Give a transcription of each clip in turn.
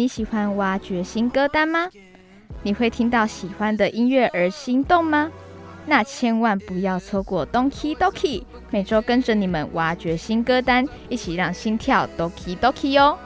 你喜欢挖掘新歌单吗？你会听到喜欢的音乐而心动吗？那千万不要错过 Donkey Donkey，每周跟着你们挖掘新歌单，一起让心跳 Donkey Donkey 哟！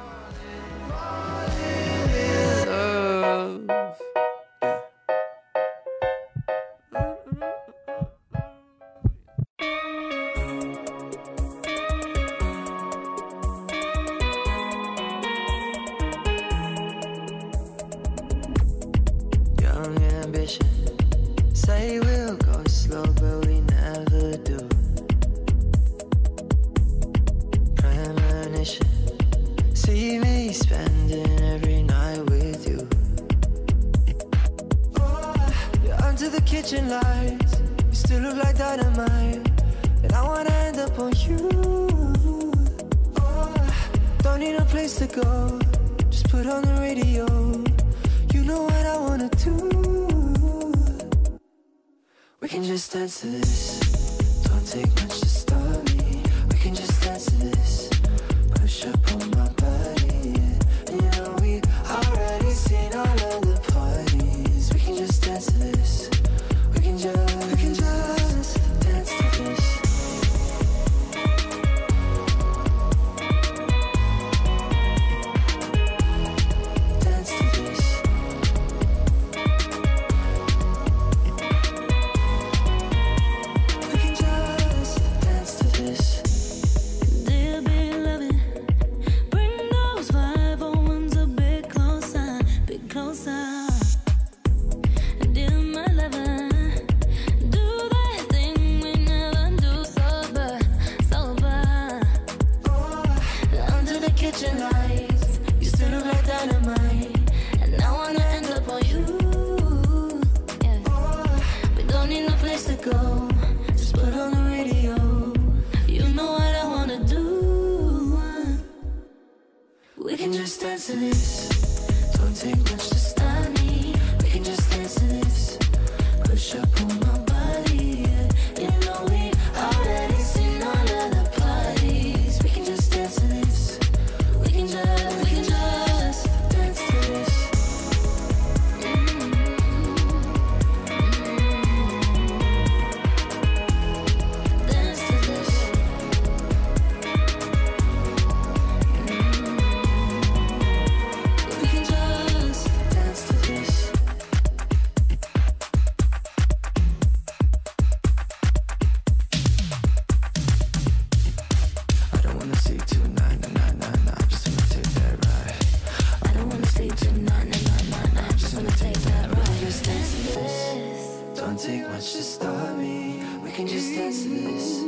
can just dance to this.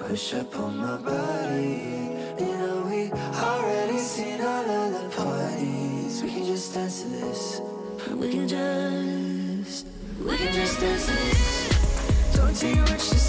Push up on my body. You know we already seen all of the parties. We can just dance to this. We can just, we can just dance to this. Don't take much.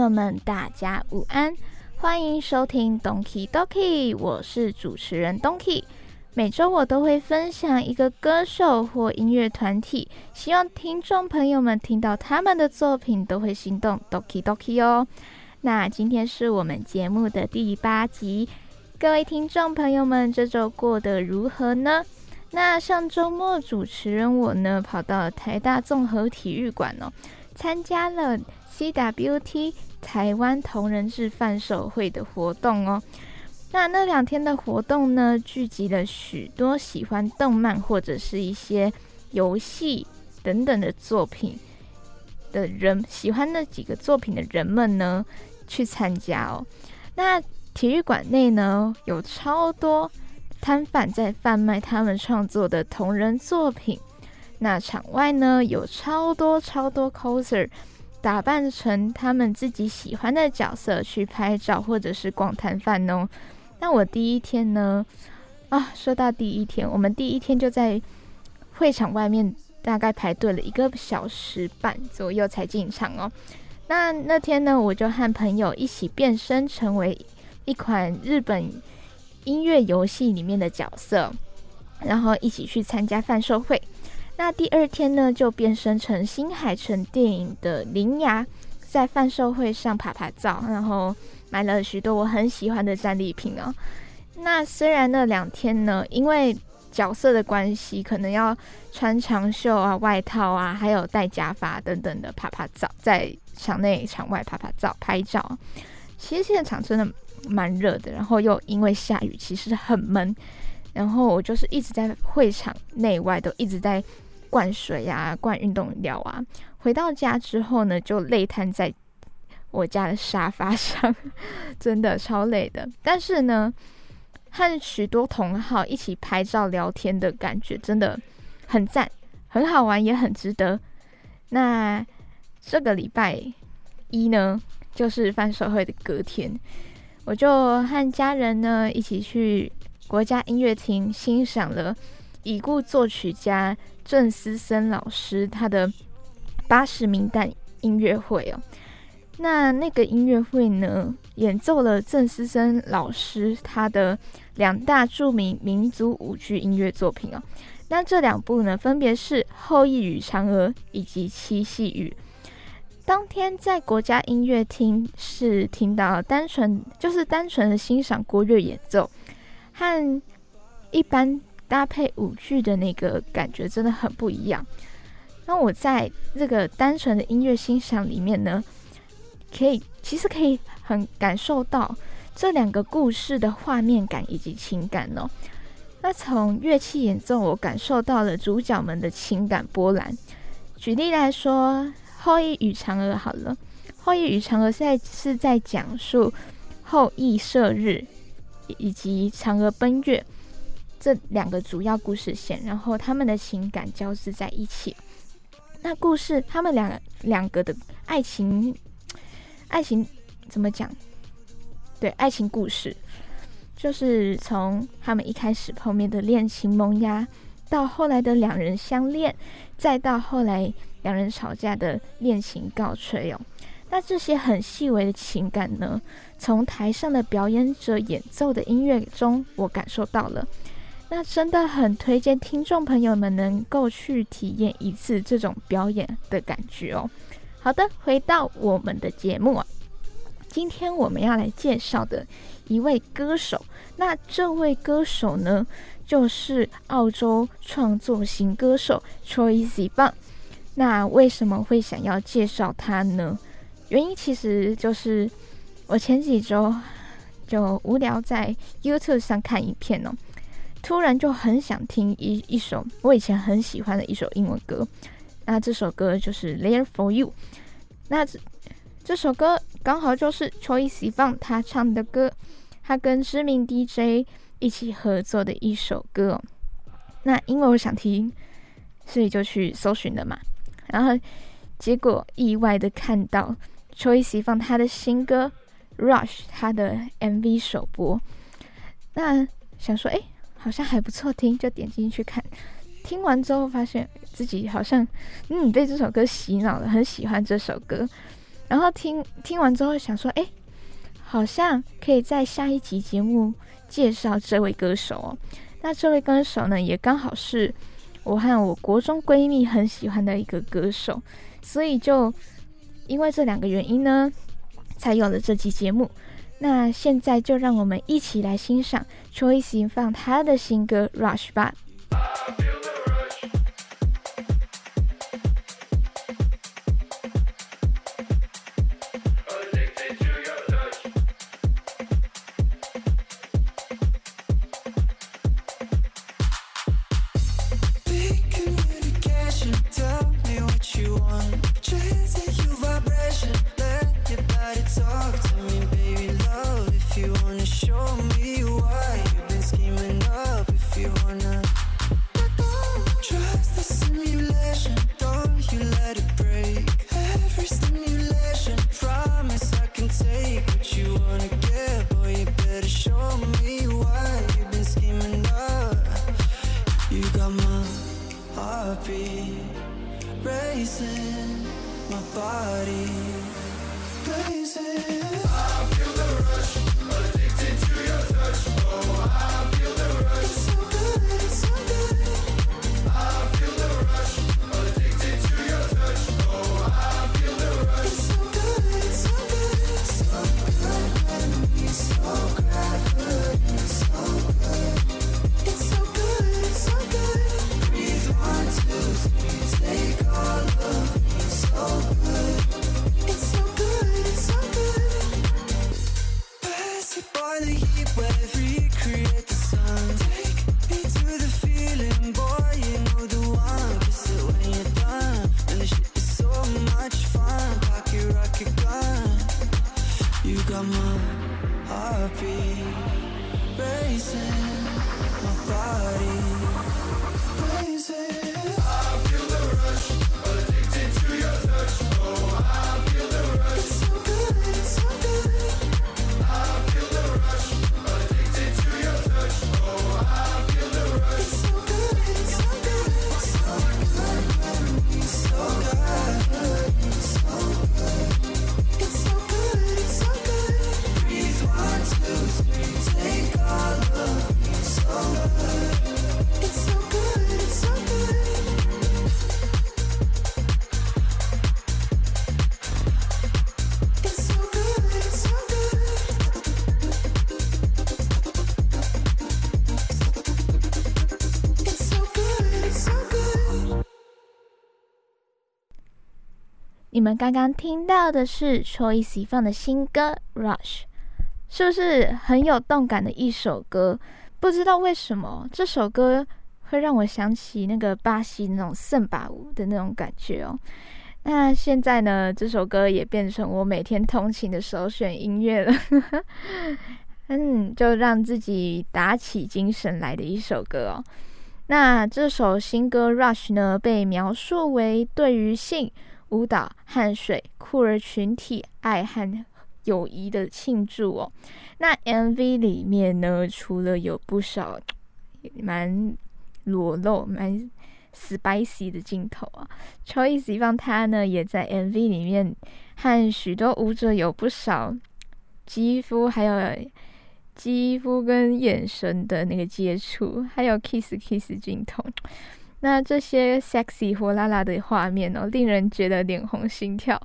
朋友们，大家午安，欢迎收听 Donkey Donkey，我是主持人 Donkey。每周我都会分享一个歌手或音乐团体，希望听众朋友们听到他们的作品都会心动 Donkey Donkey 哦。那今天是我们节目的第八集，各位听众朋友们，这周过得如何呢？那上周末主持人我呢，跑到台大综合体育馆哦，参加了 CWT 台湾同人志贩售会的活动哦。那那两天的活动呢，聚集了许多喜欢动漫或者是一些游戏等等的作品的人，喜欢那几个作品的人们呢，去参加哦。那体育馆内呢，有超多摊贩在贩卖他们创作的同人作品。那场外呢，有超多超多 coser 打扮成他们自己喜欢的角色去拍照，或者是逛摊贩哦。那我第一天呢？啊，说到第一天，我们第一天就在会场外面大概排队了一个小时半左右才进场哦。那那天呢，我就和朋友一起变身成为一款日本音乐游戏里面的角色，然后一起去参加贩售会。那第二天呢，就变身成新海诚电影的铃芽，在贩售会上拍拍照，然后。买了许多我很喜欢的战利品哦。那虽然那两天呢，因为角色的关系，可能要穿长袖啊、外套啊，还有戴假发等等的拍拍照，在场内场外拍拍照拍照。其实现场真的蛮热的，然后又因为下雨，其实很闷。然后我就是一直在会场内外都一直在灌水啊、灌运动料啊。回到家之后呢，就累瘫在。我家的沙发上 真的超累的，但是呢，和许多同好一起拍照聊天的感觉真的很赞，很好玩，也很值得。那这个礼拜一呢，就是翻社会的隔天，我就和家人呢一起去国家音乐厅欣赏了已故作曲家郑思森老师他的八十名单音乐会哦。那那个音乐会呢，演奏了郑思森老师他的两大著名民族舞剧音乐作品哦。那这两部呢，分别是《后羿与嫦娥》以及《七夕雨》。当天在国家音乐厅是听到单纯就是单纯的欣赏国乐演奏，和一般搭配舞剧的那个感觉真的很不一样。那我在这个单纯的音乐欣赏里面呢。可以，其实可以很感受到这两个故事的画面感以及情感哦。那从乐器演奏，我感受到了主角们的情感波澜。举例来说，《后羿与嫦娥》好了，《后羿与嫦娥》现在是在讲述后羿射日以及嫦娥奔月这两个主要故事线，然后他们的情感交织在一起。那故事，他们两两个的爱情。爱情怎么讲？对，爱情故事就是从他们一开始碰面的恋情萌芽，到后来的两人相恋，再到后来两人吵架的恋情告吹哦。那这些很细微的情感呢，从台上的表演者演奏的音乐中，我感受到了。那真的很推荐听众朋友们能够去体验一次这种表演的感觉哦。好的，回到我们的节目啊，今天我们要来介绍的一位歌手，那这位歌手呢，就是澳洲创作型歌手 Troye Sivan。那为什么会想要介绍他呢？原因其实就是我前几周就无聊在 YouTube 上看影片哦，突然就很想听一一首我以前很喜欢的一首英文歌。那这首歌就是《There for You》，那这这首歌刚好就是 Troye Sivan 他唱的歌，他跟知名 DJ 一起合作的一首歌。那因为我想听，所以就去搜寻了嘛。然后结果意外的看到 Troye Sivan 他的新歌《Rush》他的 MV 首播，那想说哎，好像还不错听，就点进去看。听完之后，发现自己好像嗯被这首歌洗脑了，很喜欢这首歌。然后听听完之后，想说，哎，好像可以在下一集节目介绍这位歌手哦。那这位歌手呢，也刚好是我和我国中闺蜜很喜欢的一个歌手，所以就因为这两个原因呢，才有了这期节目。那现在就让我们一起来欣赏 Choice 放他的新歌《Rush》吧。你们刚刚听到的是 Choice 放的新歌《Rush》，是不是很有动感的一首歌？不知道为什么这首歌会让我想起那个巴西那种圣巴舞的那种感觉哦。那现在呢，这首歌也变成我每天通勤的首选音乐了。嗯，就让自己打起精神来的一首歌哦。那这首新歌《Rush》呢，被描述为对于性。舞蹈、汗水、酷儿群体、爱和友谊的庆祝哦。那 MV 里面呢，除了有不少蛮裸露、蛮 spicy 的镜头啊，Choice 方他呢也在 MV 里面和许多舞者有不少肌肤还有肌肤跟眼神的那个接触，还有 kiss kiss 镜头。那这些 sexy 火辣辣的画面哦，令人觉得脸红心跳。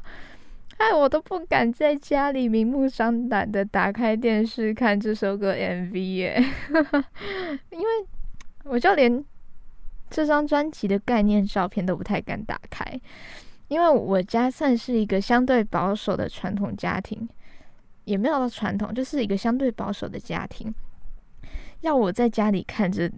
哎，我都不敢在家里明目张胆的打开电视看这首歌 MV 耶，因为我就连这张专辑的概念照片都不太敢打开，因为我家算是一个相对保守的传统家庭，也没有到传统，就是一个相对保守的家庭，要我在家里看着。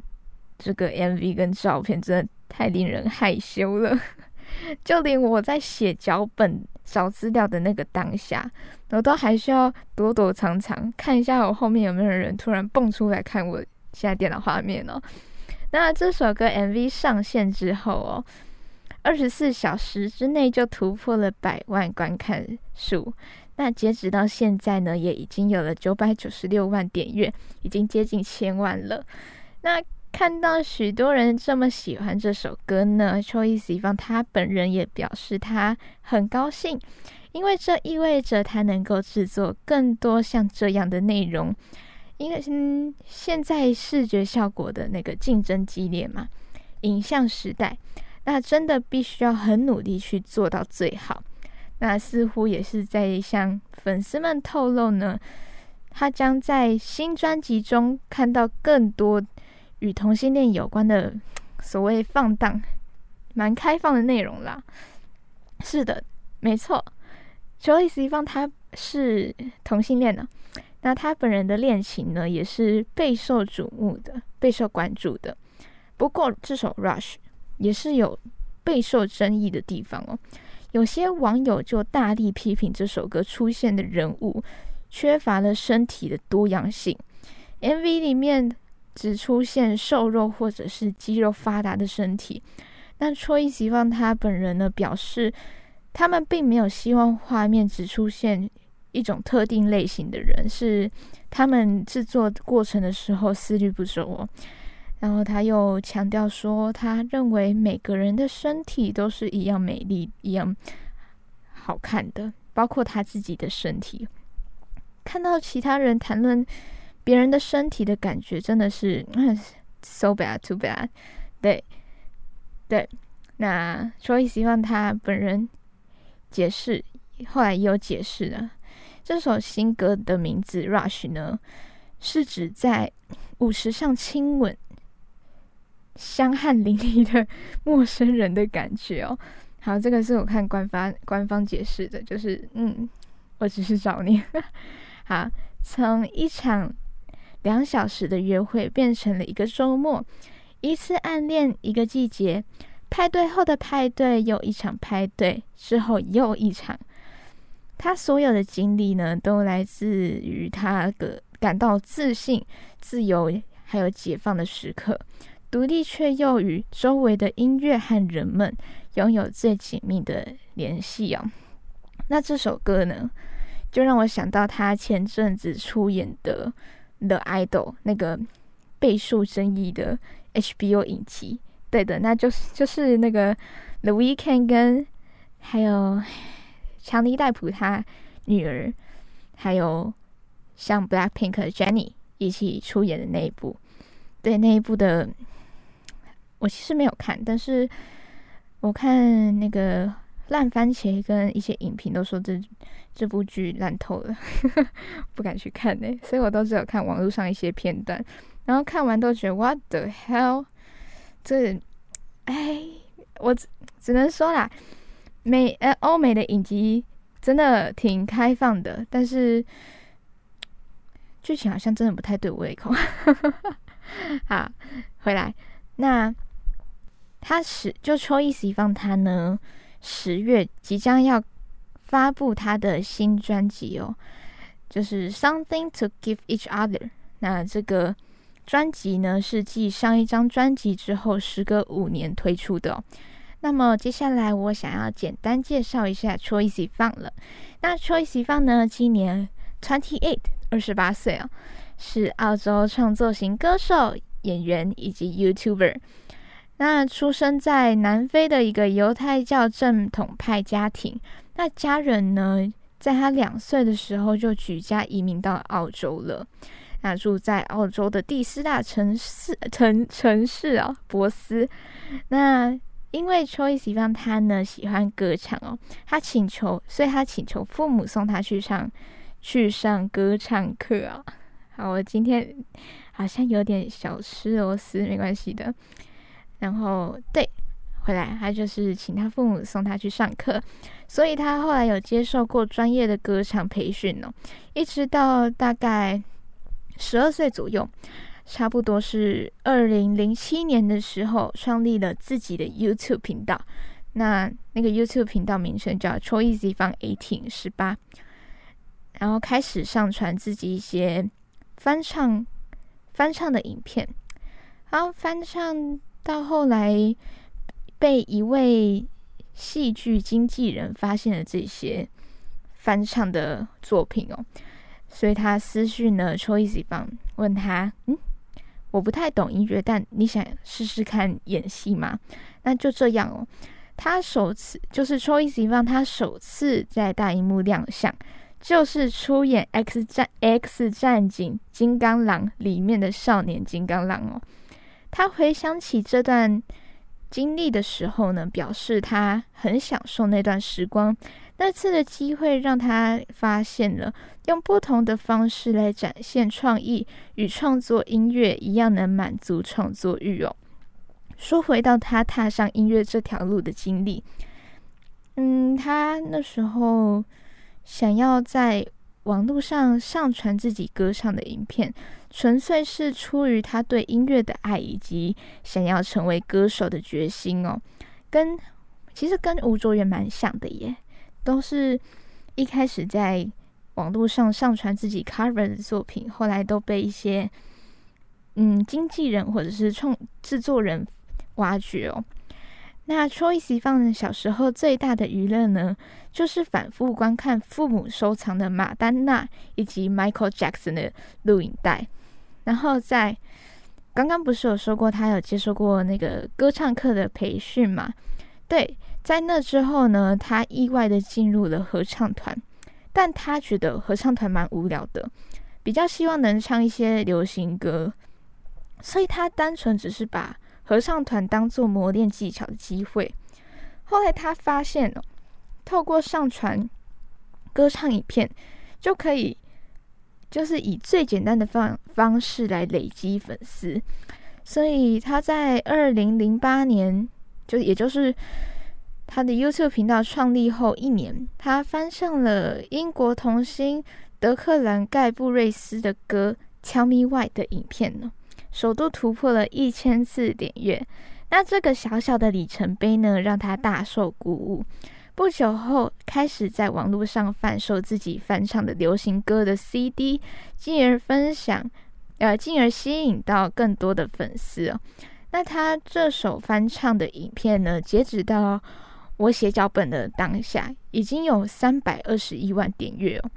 这个 MV 跟照片真的太令人害羞了，就连我在写脚本、找资料的那个当下，我都还需要躲躲藏藏，看一下我后面有没有人突然蹦出来看我现在电脑画面哦。那这首歌 MV 上线之后哦，二十四小时之内就突破了百万观看数，那截止到现在呢，也已经有了九百九十六万点阅，已经接近千万了。那看到许多人这么喜欢这首歌呢，Choice 方他本人也表示他很高兴，因为这意味着他能够制作更多像这样的内容，因为嗯，现在视觉效果的那个竞争激烈嘛，影像时代，那真的必须要很努力去做到最好。那似乎也是在向粉丝们透露呢，他将在新专辑中看到更多与同性恋有关的所谓放荡、蛮开放的内容啦。是的，没错，Joyce 方他是同性恋呢。那他本人的恋情呢，也是备受瞩目的、备受关注的。不过，这首《Rush》也是有备受争议的地方哦。有些网友就大力批评这首歌出现的人物缺乏了身体的多样性。MV 里面只出现瘦肉或者是肌肉发达的身体。那戳一希望他本人呢表示，他们并没有希望画面只出现。一种特定类型的人是他们制作过程的时候思虑不周哦，然后他又强调说，他认为每个人的身体都是一样美丽、一样好看的，包括他自己的身体。看到其他人谈论别人的身体的感觉，真的是 so bad, too bad。对，对，那所以希望他本人解释，后来也有解释了。这首新歌的名字《Rush》呢，是指在舞池上亲吻香汗淋漓的陌生人的感觉哦。好，这个是我看官方官方解释的，就是嗯，我只是找你。好，从一场两小时的约会变成了一个周末，一次暗恋一个季节，派对后的派对又一场派对，之后又一场。他所有的经历呢，都来自于他的感到自信、自由还有解放的时刻，独立却又与周围的音乐和人们拥有最紧密的联系哦。那这首歌呢，就让我想到他前阵子出演的《The Idol》那个备受争议的 HBO 影集。对的，那就是就是那个 The Weeknd 跟还有。强尼戴普他女儿，还有像 Blackpink 的 Jennie 一起出演的那一部，对那一部的，我其实没有看，但是我看那个烂番茄跟一些影评都说这这部剧烂透了，不敢去看呢，所以我都只有看网络上一些片段，然后看完都觉得 What the hell？这，哎，我只只能说啦。美呃，欧美的影集真的挺开放的，但是剧情好像真的不太对我胃口。好，回来，那他是就抽一喜放他呢，十月即将要发布他的新专辑哦，就是《Something to Give Each Other》。那这个专辑呢，是继上一张专辑之后，时隔五年推出的。哦那么接下来我想要简单介绍一下 Choice 放了。那 Choice 放呢，今年 twenty eight 二十八岁啊，是澳洲创作型歌手、演员以及 YouTuber。那出生在南非的一个犹太教正统派家庭。那家人呢，在他两岁的时候就举家移民到澳洲了。那住在澳洲的第四大城市城城市啊，博斯。那因为 Choice 方他呢喜欢歌唱哦，他请求，所以他请求父母送他去上去上歌唱课啊。好，我今天好像有点小吃螺丝，没关系的。然后对，回来他就是请他父母送他去上课，所以他后来有接受过专业的歌唱培训哦，一直到大概十二岁左右。差不多是二零零七年的时候，创立了自己的 YouTube 频道。那那个 YouTube 频道名称叫 Choice 方 Eighteen 十八，然后开始上传自己一些翻唱翻唱的影片。然后翻唱到后来，被一位戏剧经纪人发现了这些翻唱的作品哦，所以他私讯了 Choice 方，问他嗯。我不太懂音乐，但你想试试看演戏吗？那就这样哦。他首次就是 Choice 让他首次在大荧幕亮相，就是出演《X 战 X 战警：金刚狼》里面的少年金刚狼哦。他回想起这段经历的时候呢，表示他很享受那段时光。那次的机会让他发现了用不同的方式来展现创意与创作音乐一样，能满足创作欲哦。说回到他踏上音乐这条路的经历，嗯，他那时候想要在网络上上传自己歌唱的影片，纯粹是出于他对音乐的爱以及想要成为歌手的决心哦。跟其实跟吴卓源蛮像的耶。都是一开始在网络上上传自己 cover 的作品，后来都被一些嗯经纪人或者是创制作人挖掘哦。那 Troye 放小时候最大的娱乐呢，就是反复观看父母收藏的马丹娜以及 Michael Jackson 的录影带。然后在刚刚不是有说过他有接受过那个歌唱课的培训嘛？对。在那之后呢，他意外的进入了合唱团，但他觉得合唱团蛮无聊的，比较希望能唱一些流行歌，所以他单纯只是把合唱团当做磨练技巧的机会。后来他发现哦，透过上传歌唱影片，就可以就是以最简单的方方式来累积粉丝，所以他在二零零八年，就也就是。他的 YouTube 频道创立后一年，他翻唱了英国童星德克兰盖布瑞斯的歌《Tell Me Why》的影片呢，首度突破了一千次点阅。那这个小小的里程碑呢，让他大受鼓舞。不久后，开始在网络上贩售自己翻唱的流行歌的 CD，进而分享，呃，进而吸引到更多的粉丝哦。那他这首翻唱的影片呢，截止到。我写脚本的当下，已经有三百二十一万点阅哦。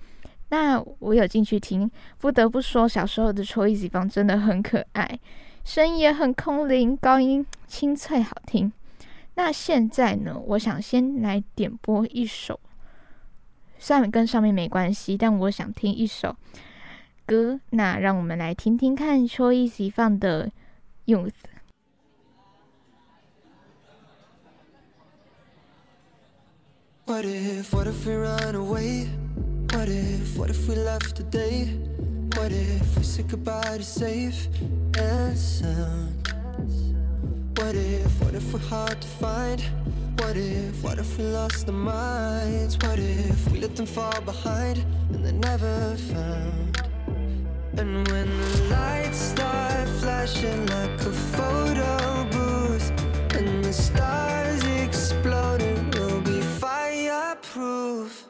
那我有进去听，不得不说，小时候的 Troye 方真的很可爱，声音也很空灵，高音清脆好听。那现在呢，我想先来点播一首，虽然跟上面没关系，但我想听一首歌。那让我们来听听看 Troye 放的《Youth》。What if, what if we run away? What if, what if we left today? What if we said goodbye to safe and sound? What if, what if we're hard to find? What if, what if we lost our minds? What if we let them fall behind and they're never found? And when the lights start flashing like a photo booth and the stars exploding we'll be youth,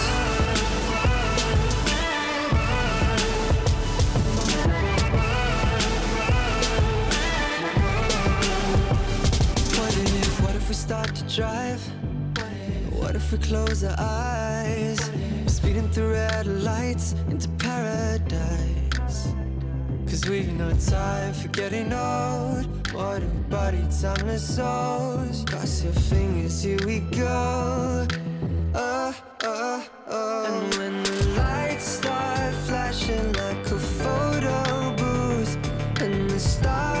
Start to drive? What if we close our eyes? Speeding through red lights into paradise. Cause we've no time for getting old. A body, timeless souls. Cross your fingers, here we go. Oh, oh, oh. And when the lights start flashing like a photo booth, and the stars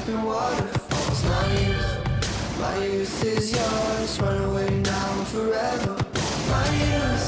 Sipping waterfalls. My youth, my youth is yours. Run away now forever. My youth,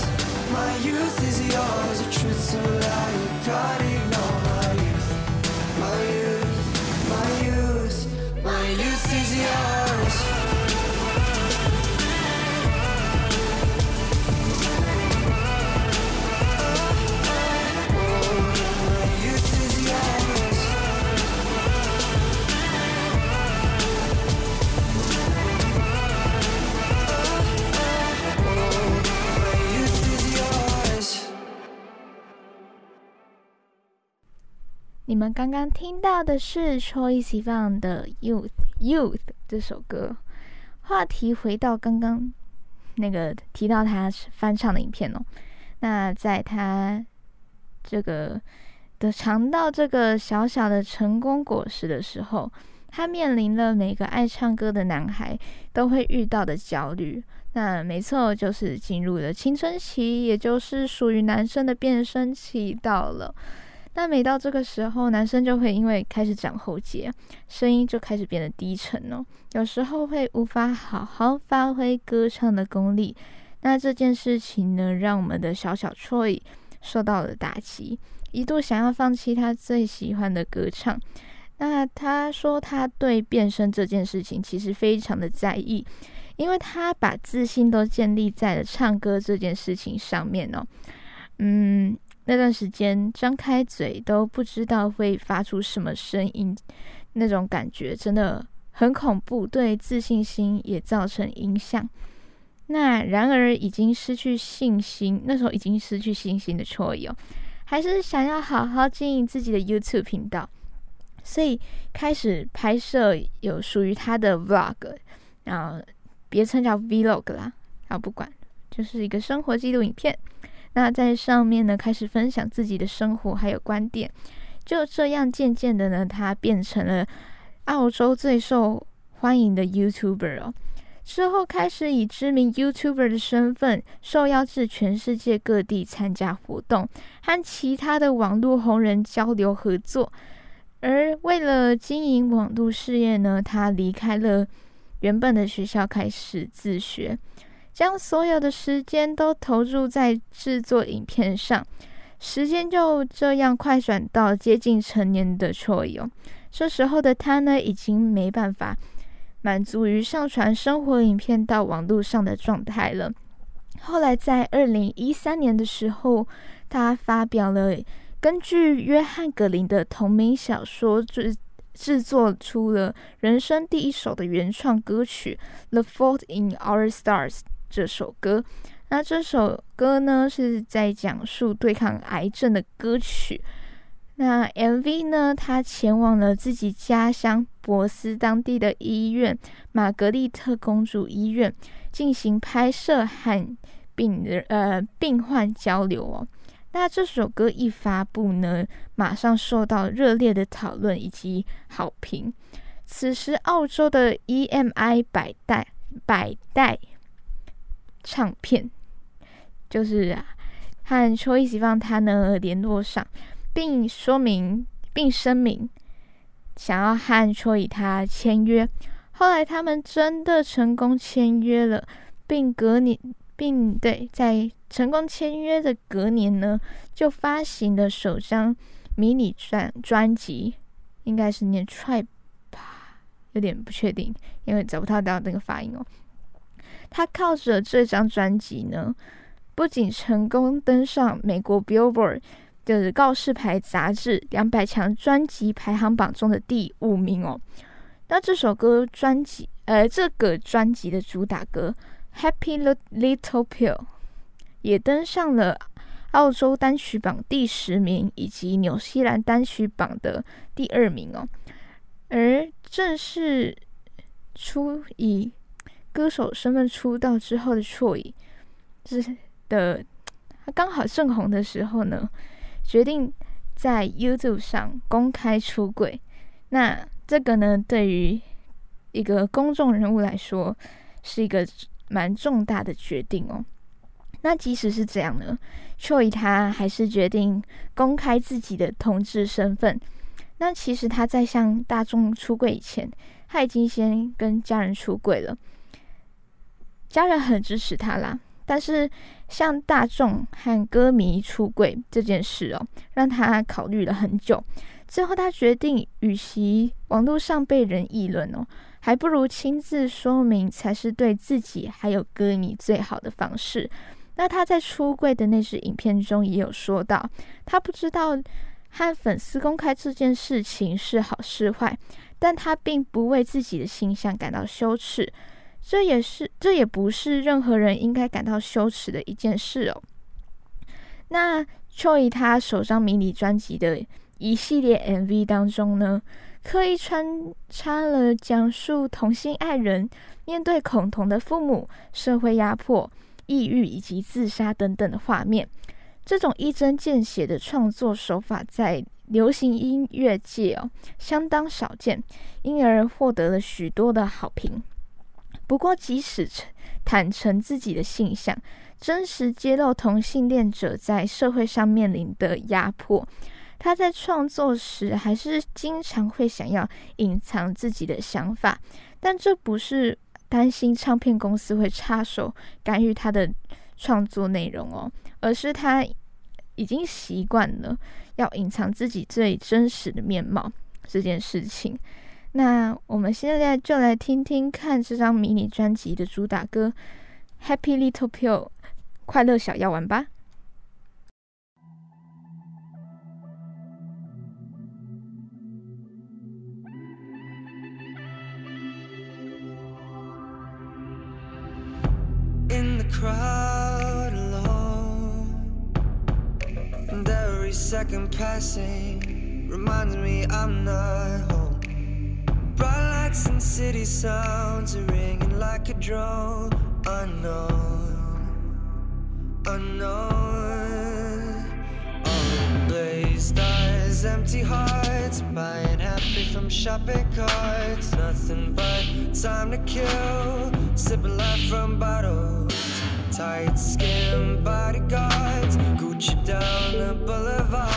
你们刚刚听到的是 Troye Sivan 的《Youth Youth》这首歌。话题回到刚刚那个提到他翻唱的影片哦，那在他这个的尝到这个小小的成功果实的时候，他面临了每个爱唱歌的男孩都会遇到的焦虑。那没错，就是进入了青春期，也就是属于男生的变声期到了。那每到这个时候，男生就会因为开始长喉结，声音就开始变得低沉哦，有时候会无法好好发挥歌唱的功力。那这件事情呢，让我们的小小 Troy 受到了打击，一度想要放弃他最喜欢的歌唱。那他说，他对变声这件事情其实非常的在意，因为他把自信都建立在了唱歌这件事情上面哦。嗯，那段时间张开嘴都不知道会发出什么声音，那种感觉真的很恐怖，对自信心也造成影响。那然而已经失去信心，那时候已经失去信心的 Troy 哦，还是想要好好经营自己的 YouTube 频道，所以开始拍摄有属于他的 Vlog，然后别称叫 Vlog 啦，啊不管，就是一个生活记录影片。那在上面呢，开始分享自己的生活还有观点，就这样渐渐的呢，他变成了澳洲最受欢迎的 YouTuber 哦。之后开始以知名 YouTuber 的身份，受邀至全世界各地参加活动，和其他的网络红人交流合作。而为了经营网络事业呢，他离开了原本的学校，开始自学。将所有的时间都投入在制作影片上，时间就这样快转到接近成年的 Troy 哦。这时候的他呢，已经没办法满足于上传生活影片到网络上的状态了。后来在二零一三年的时候，他发表了根据约翰格林的同名小说制制作出了人生第一首的原创歌曲《The Fault in Our Stars》。这首歌，那这首歌呢是在讲述对抗癌症的歌曲。那 MV 呢，他前往了自己家乡博斯当地的医院玛格丽特公主医院进行拍摄和病人呃病患交流哦。那这首歌一发布呢，马上受到热烈的讨论以及好评。此时，澳洲的 EMI 百代百代。唱片就是和 Troye Sivan 他呢联络上，并说明并声明想要和 Troye 他签约。后来他们真的成功签约了，并隔年并对在成功签约的隔年呢，就发行了首张迷你专专辑，应该是念 t r i 吧，有点不确定，因为找不到到那个发音哦。他靠着这张专辑呢，不仅成功登上美国 Billboard 的告示牌杂志两百强专辑排行榜中的第五名哦。那这首歌专辑，呃，这个专辑的主打歌《Happy Little Pill》也登上了澳洲单曲榜第十名，以及纽西兰单曲榜的第二名哦。而正式出以歌手身份出道之后的 Troy，是的，他刚好正红的时候呢，决定在 YouTube 上公开出柜。那这个呢，对于一个公众人物来说，是一个蛮重大的决定哦。那即使是这样呢，Troy 他还是决定公开自己的同志身份。那其实他在向大众出柜以前，他已经先跟家人出柜了，家人很支持他啦。但是向大众和歌迷出柜这件事哦，让他考虑了很久。最后他决定，与其网络上被人议论哦，还不如亲自说明才是对自己还有歌迷最好的方式。那他在出柜的那支影片中也有说到，他不知道和粉丝公开这件事情是好是坏，但他并不为自己的形象感到羞耻。这也是，这也不是任何人应该感到羞耻的一件事哦。那 Choi 他首张迷你专辑的一系列 MV 当中呢，刻意穿插了讲述同性爱人面对恐同的父母、社会压迫、抑郁以及自杀等等的画面。这种一针见血的创作手法在流行音乐界哦相当少见，因而获得了许多的好评。不过，即使坦诚自己的性向，真实揭露同性恋者在社会上面临的压迫，他在创作时还是经常会想要隐藏自己的想法。但这不是担心唱片公司会插手干预他的创作内容哦，而是他已经习惯了要隐藏自己最真实的面貌这件事情。那我们现在就来听听看这张迷你专辑的主打歌《Happy Little Pill》快乐小药丸吧。lights and city sounds are ringing like a drone. Unknown, unknown. Unblazed eyes, empty hearts, buying happy from shopping carts. Nothing but time to kill, sipping life from bottles. Tight skin bodyguards, Gucci down the boulevard.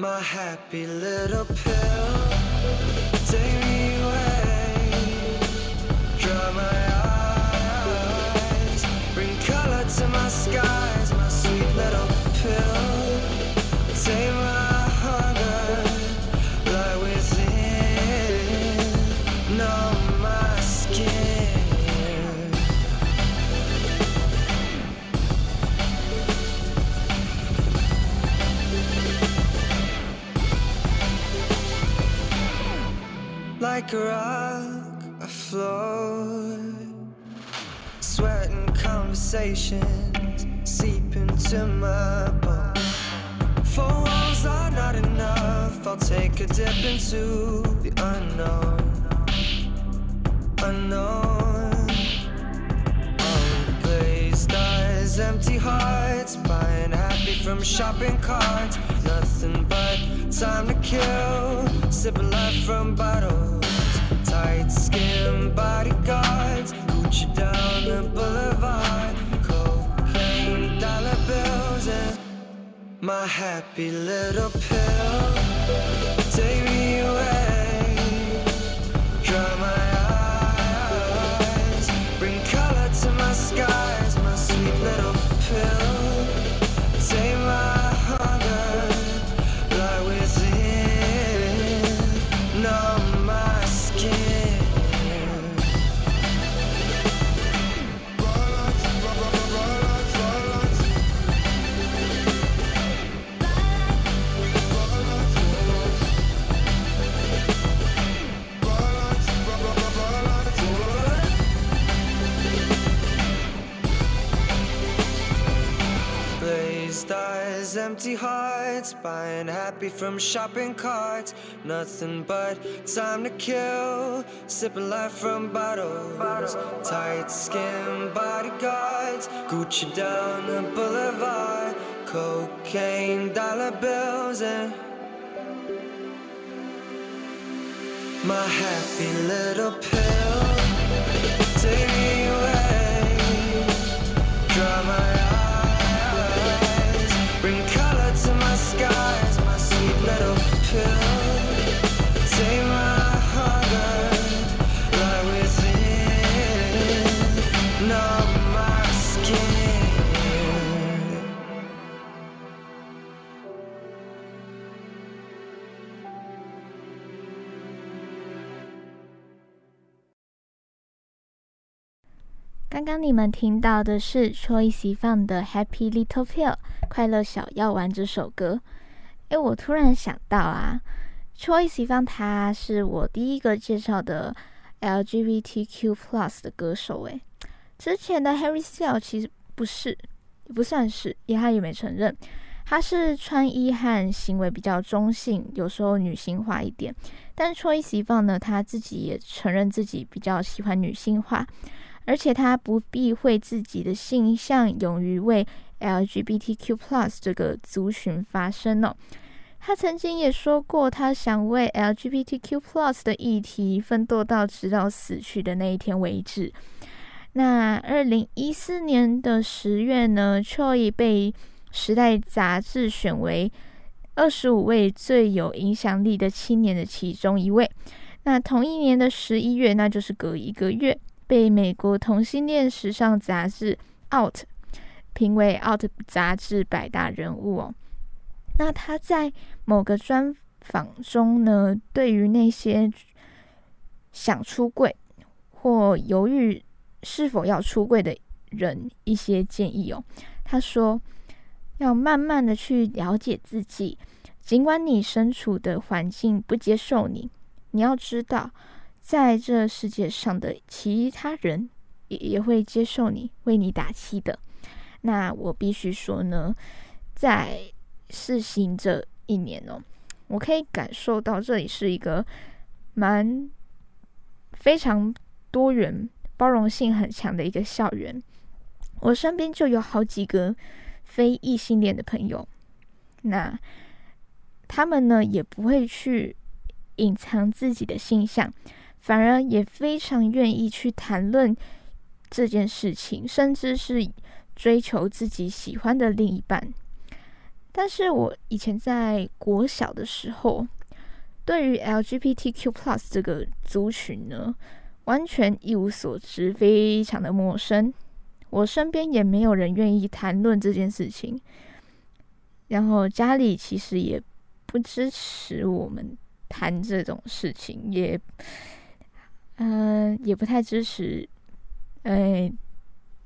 My happy little pill. Take me like a rock afloat. Sweating conversations seep into my bones. Four walls are not enough. I'll take a dip into the unknown. Unknown. Unglazed eyes, empty hearts, buying happy from shopping carts. Nothing but time to kill, sipping life from bottles. My happy little pill. Take empty hearts, buying happy from shopping carts. Nothing but time to kill, sipping life from bottles. Tight skin bodyguards, Gucci down the boulevard. Cocaine, dollar bills, and my happy little pill. Take me away, to my 刚刚你们听到的是 Choice 放的《Happy Little Pill》快乐小药丸这首歌。诶，我突然想到啊，Choice 放他是我第一个介绍的 LGBTQ Plus 的歌手。诶，之前的 Harry s t y l e 其实不是，不算是，也他也没承认。他是穿衣和行为比较中性，有时候女性化一点。但 Choice 放呢，他自己也承认自己比较喜欢女性化。而且他不避讳自己的性向，勇于为 LGBTQ+ 这个族群发声哦。他曾经也说过，他想为 LGBTQ+ 的议题奋斗到直到死去的那一天为止。那二零一四年的十月呢，Choi 被《时代》杂志选为二十五位最有影响力的青年的其中一位。那同一年的十一月，那就是隔一个月。被美国同性恋时尚杂志《Out》评为《Out》杂志百大人物哦。那他在某个专访中呢，对于那些想出柜或犹豫是否要出柜的人一些建议哦。他说：“要慢慢的去了解自己，尽管你身处的环境不接受你，你要知道。”在这世界上的其他人也也会接受你，为你打气的。那我必须说呢，在试行这一年哦，我可以感受到这里是一个蛮非常多元、包容性很强的一个校园。我身边就有好几个非异性恋的朋友，那他们呢也不会去隐藏自己的性向。反而也非常愿意去谈论这件事情，甚至是追求自己喜欢的另一半。但是我以前在国小的时候，对于 LGBTQ+ 这个族群呢，完全一无所知，非常的陌生。我身边也没有人愿意谈论这件事情，然后家里其实也不支持我们谈这种事情，也。嗯，也不太支持，哎，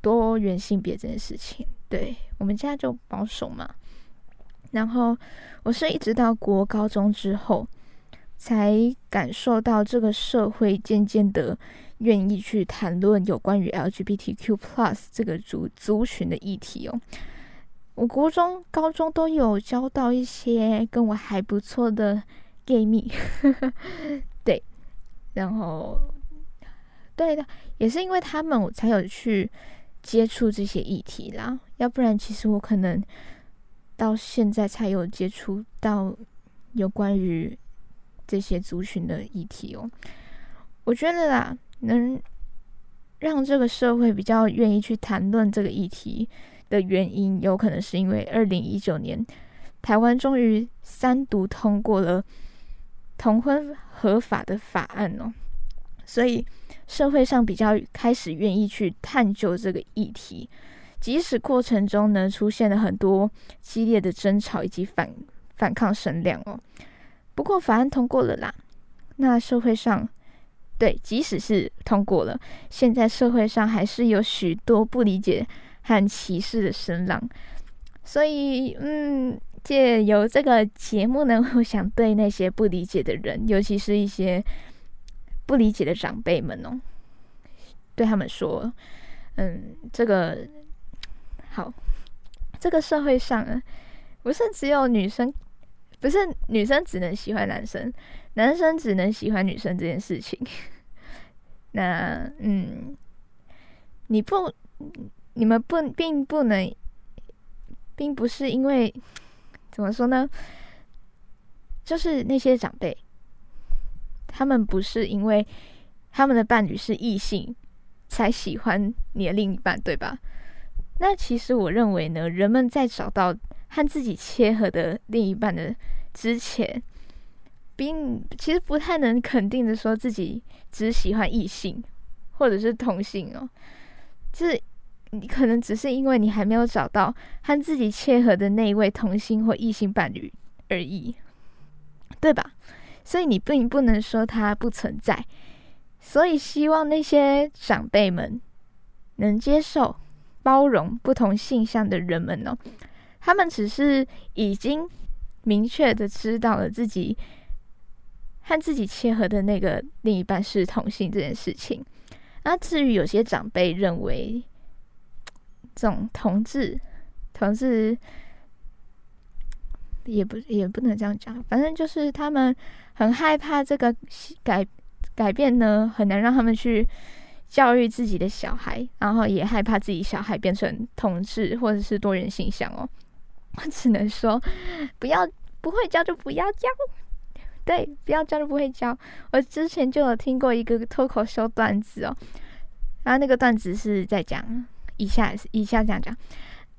多元性别这件事情。对我们家就保守嘛。然后我是一直到国高中之后，才感受到这个社会渐渐的愿意去谈论有关于 LGBTQ+ 这个族族群的议题哦。我国中、高中都有交到一些跟我还不错的 gay 蜜，对，然后。对的，也是因为他们，我才有去接触这些议题啦。要不然，其实我可能到现在才有接触到有关于这些族群的议题哦。我觉得啦，能让这个社会比较愿意去谈论这个议题的原因，有可能是因为二零一九年台湾终于三读通过了同婚合法的法案哦，所以。社会上比较开始愿意去探究这个议题，即使过程中呢出现了很多激烈的争吵以及反反抗声量哦。不过法案通过了啦，那社会上对，即使是通过了，现在社会上还是有许多不理解和歧视的声浪。所以，嗯，借由这个节目呢，我想对那些不理解的人，尤其是一些。不理解的长辈们哦，对他们说：“嗯，这个好，这个社会上啊不是只有女生，不是女生只能喜欢男生，男生只能喜欢女生这件事情。那嗯，你不，你们不并不能，并不是因为怎么说呢？就是那些长辈。”他们不是因为他们的伴侣是异性才喜欢你的另一半，对吧？那其实我认为呢，人们在找到和自己切合的另一半的之前，并其实不太能肯定的说自己只喜欢异性或者是同性哦。就是你可能只是因为你还没有找到和自己切合的那一位同性或异性伴侣而已，对吧？所以你并不能说它不存在，所以希望那些长辈们能接受、包容不同性向的人们呢？他们只是已经明确的知道了自己和自己切合的那个另一半是同性这件事情。那至于有些长辈认为，这种同志，同志也不也不能这样讲，反正就是他们很害怕这个改改变呢，很难让他们去教育自己的小孩，然后也害怕自己小孩变成同志或者是多元性向哦。我 只能说，不要不会教就不要教，对，不要教就不会教。我之前就有听过一个脱口秀段子哦，然后那个段子是在讲以下以下这样讲：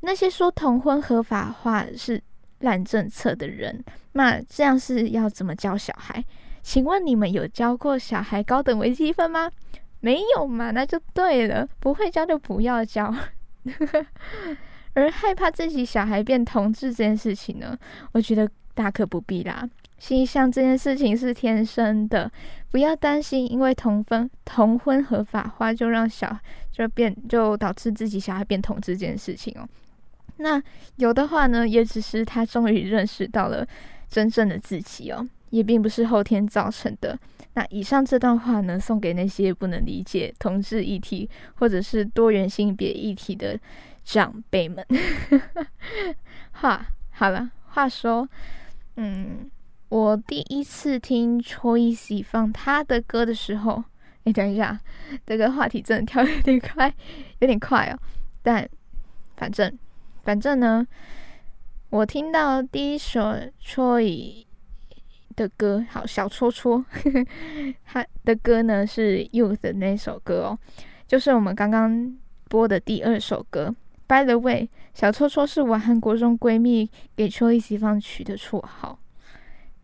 那些说同婚合法化是烂政策的人，那这样是要怎么教小孩？请问你们有教过小孩高等微积分吗？没有嘛，那就对了，不会教就不要教。而害怕自己小孩变同志这件事情呢，我觉得大可不必啦。性向这件事情是天生的，不要担心，因为同婚同婚合法化就让小就变就导致自己小孩变同志这件事情哦。那有的话呢，也只是他终于认识到了真正的自己哦，也并不是后天造成的。那以上这段话呢，送给那些不能理解同志议题或者是多元性别议题的。长辈们，话好了。话说，嗯，我第一次听 Choice 放他的歌的时候，哎，等一下，这个话题真的跳有点快，有点快哦。但反正，反正呢，我听到第一首 Choi 的歌，好小戳戳，他的歌呢是 Youth 的那首歌哦，就是我们刚刚播的第二首歌。By the way，小戳戳是我和国中闺蜜给秋意西方取的绰号，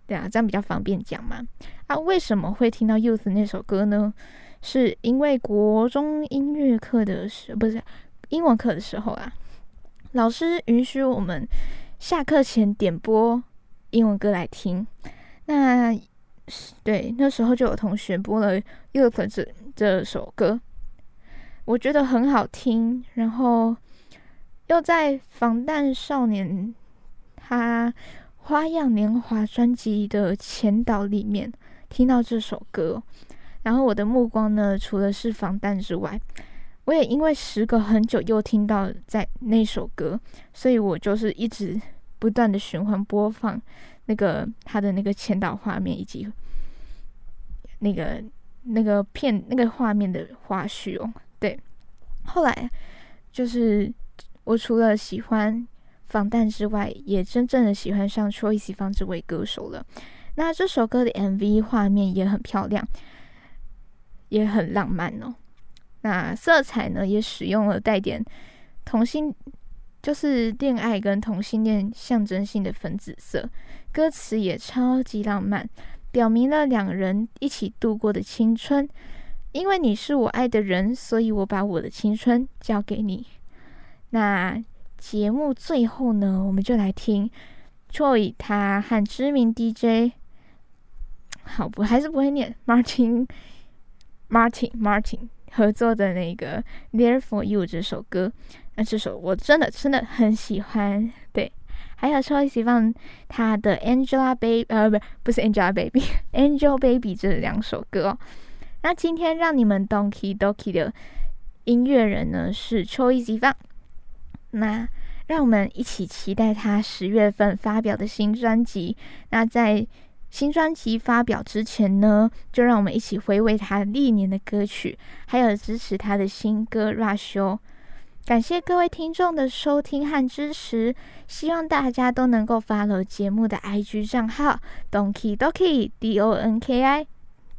对啊，这样比较方便讲嘛。啊，为什么会听到 Youth 那首歌呢？是因为国中音乐课的时，不是英文课的时候啊，老师允许我们下课前点播英文歌来听。那对，那时候就有同学播了 Youth 这这首歌，我觉得很好听，然后。又在防弹少年他花样年华专辑的前导里面听到这首歌，然后我的目光呢，除了是防弹之外，我也因为时隔很久又听到在那首歌，所以我就是一直不断的循环播放那个他的那个前导画面以及那个那个片那个画面的花絮哦，对，后来就是。我除了喜欢防弹之外，也真正的喜欢上 Choice 方这位歌手了。那这首歌的 MV 画面也很漂亮，也很浪漫哦。那色彩呢，也使用了带点同性，就是恋爱跟同性恋象征性的粉紫色。歌词也超级浪漫，表明了两人一起度过的青春。因为你是我爱的人，所以我把我的青春交给你。那节目最后呢，我们就来听 Joy 他和知名 DJ 好不还是不会念 Martin Martin Martin 合作的那个 There for You 这首歌。那这首我真的真的很喜欢。对，还有超级希望他的 Angela Baby 呃不不是 Angela Baby Angel Baby 这两首歌。哦。那今天让你们 Donkey Donkey 的音乐人呢是 Choice 方。那让我们一起期待他十月份发表的新专辑。那在新专辑发表之前呢，就让我们一起回味他历年的歌曲，还有支持他的新歌《Rush》。感谢各位听众的收听和支持，希望大家都能够 follow 节目的 IG 账号 Donkey Donkey D O N K I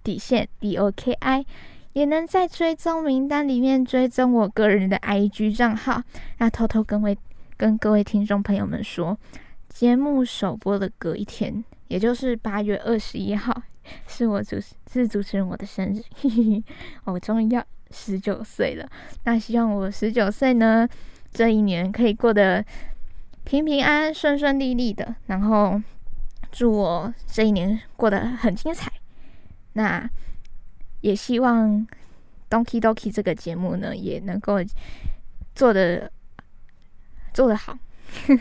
底线 D O K I。也能在追踪名单里面追踪我个人的 IG 账号。那偷偷跟位跟各位听众朋友们说，节目首播的隔一天，也就是八月二十一号，是我主是主持人我的生日，我终于要十九岁了。那希望我十九岁呢，这一年可以过得平平安安、顺顺利利的。然后祝我这一年过得很精彩。那。也希望 Donkey Donkey 这个节目呢，也能够做的做得好。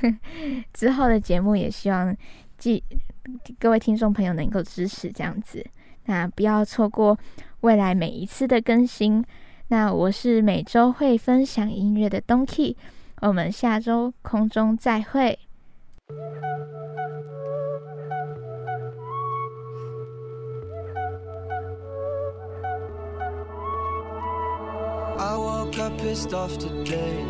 之后的节目也希望继各位听众朋友能够支持这样子，那不要错过未来每一次的更新。那我是每周会分享音乐的 Donkey，我们下周空中再会。I woke up pissed off today.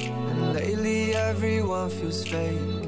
And lately everyone feels fake.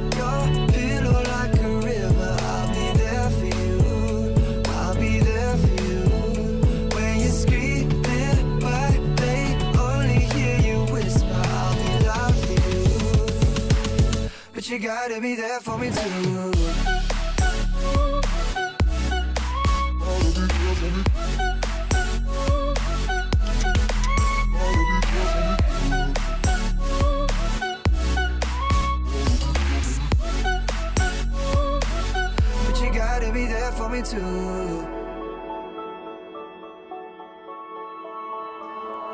But you gotta be there for me too. But you gotta be there for me too.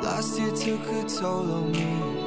Last year took a toll on me.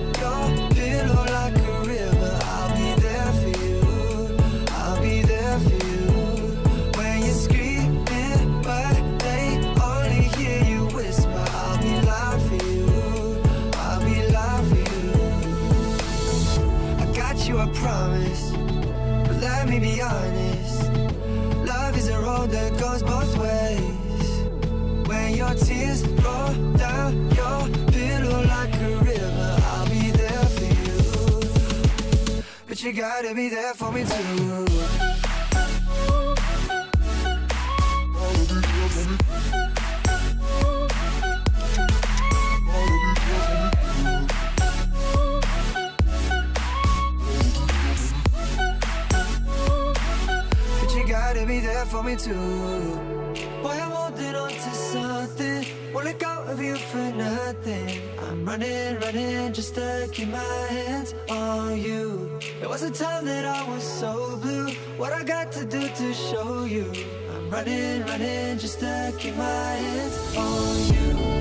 goes both ways. When your tears roll down your pillow like a river, I'll be there for you. But you gotta be there for me too. There for me too. Boy, I'm holding on to something. Won't let go of you for nothing. I'm running, running just to keep my hands on you. It was a time that I was so blue. What I got to do to show you? I'm running, running just to keep my hands on you.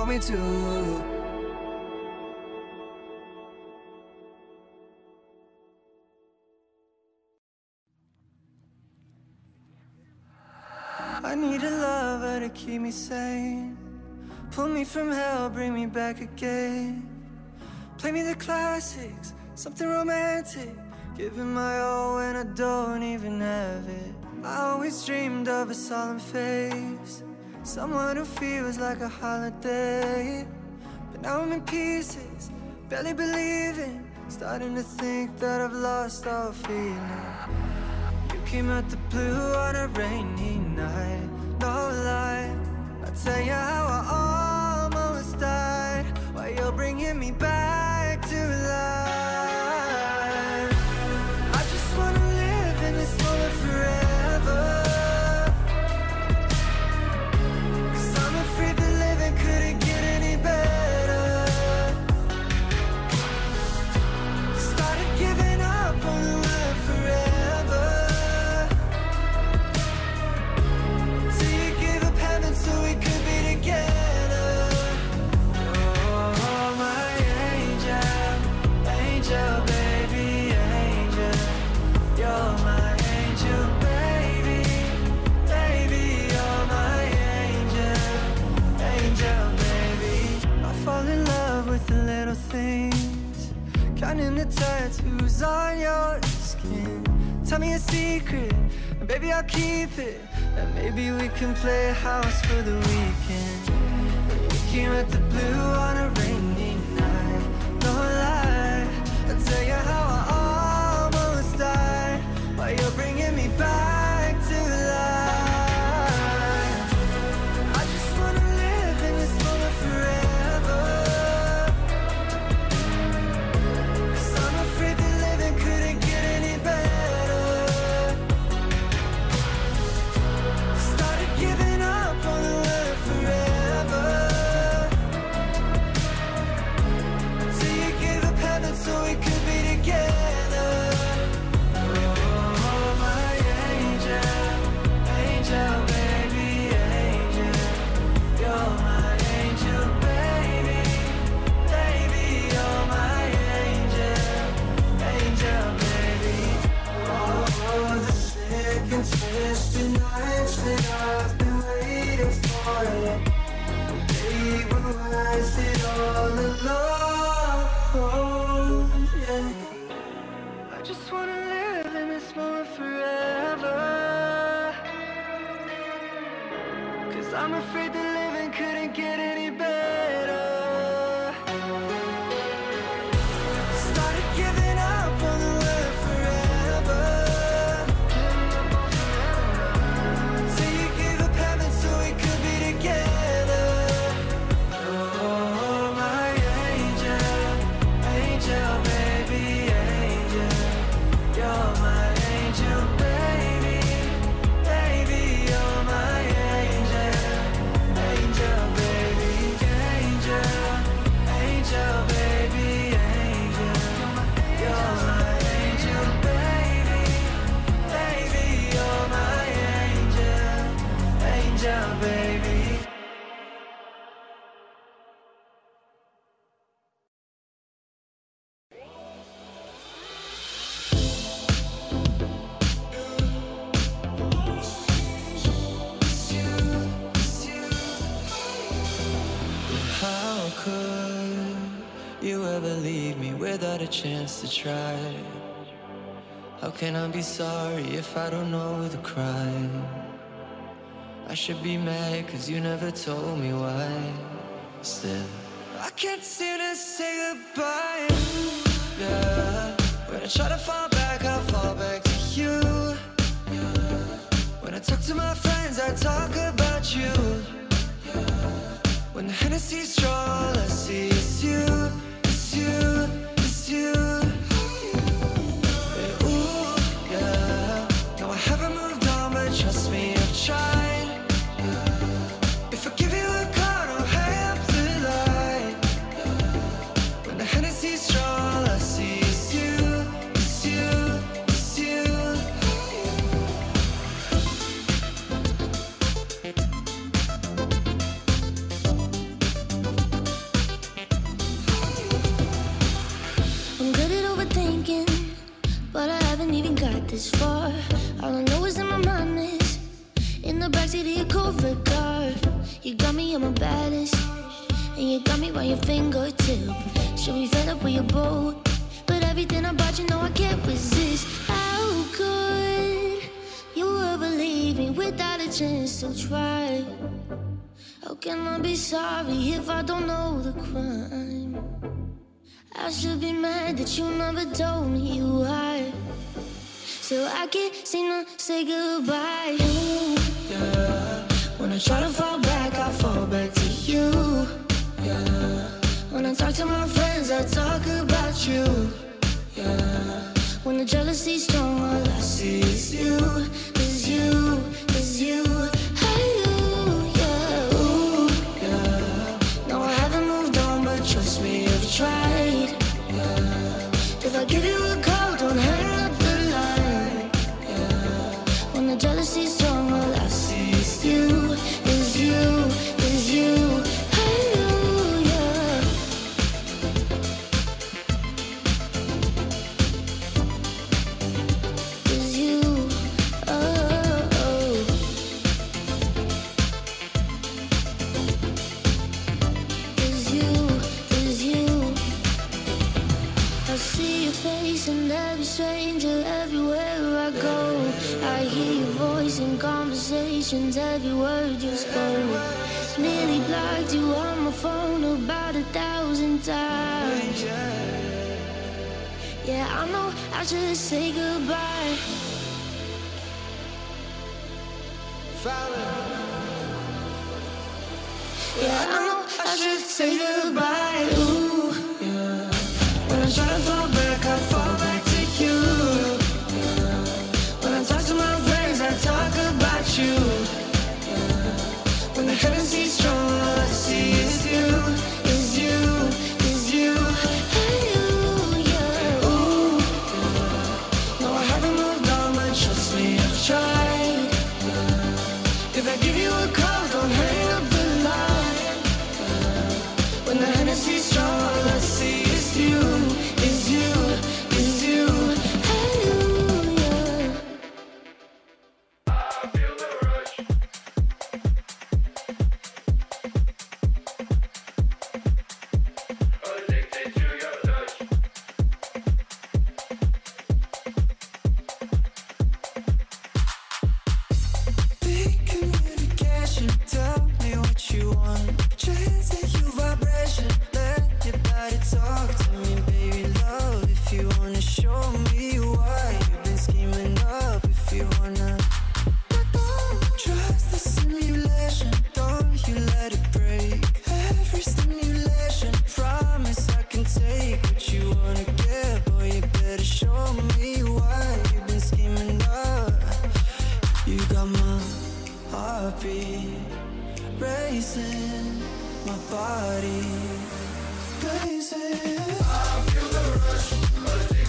For me too. I need a lover to keep me sane. Pull me from hell, bring me back again. Play me the classics, something romantic. Giving my all when I don't even have it. I always dreamed of a solemn face. Someone who feels like a holiday. But now I'm in pieces, barely believing. Starting to think that I've lost all feeling. You came out the blue on a rainy night, no lie. I'll tell you how I almost died while you're bringing me back just wanna live in this moment forever. Cause I'm afraid that living couldn't get any better. to try. How can I be sorry if I don't know the crime? I should be mad cause you never told me why. Still, I can't seem to say goodbye. Yeah, when I try to fall back, I fall back to you. Yeah, when I talk to my friends, I talk about you. Yeah, when the Hennessy's strong, I see it's you, it's you. sorry if I don't know the crime. I should be mad that you never told me why. So I can't seem to say goodbye. You, yeah. When I try to fall back, I fall back to you. Yeah. When I talk to my friends, I talk about you. Yeah. When the jealousy's strong, all I see is you, is you, is you. I see your face in every stranger everywhere I go. I hear your voice in conversations, every word you spoke. Nearly blocked you on my phone about a thousand times. Yeah, I know I should say goodbye. Yeah, I know I should say goodbye. my heartbeat racing, my body racing. I feel the rush.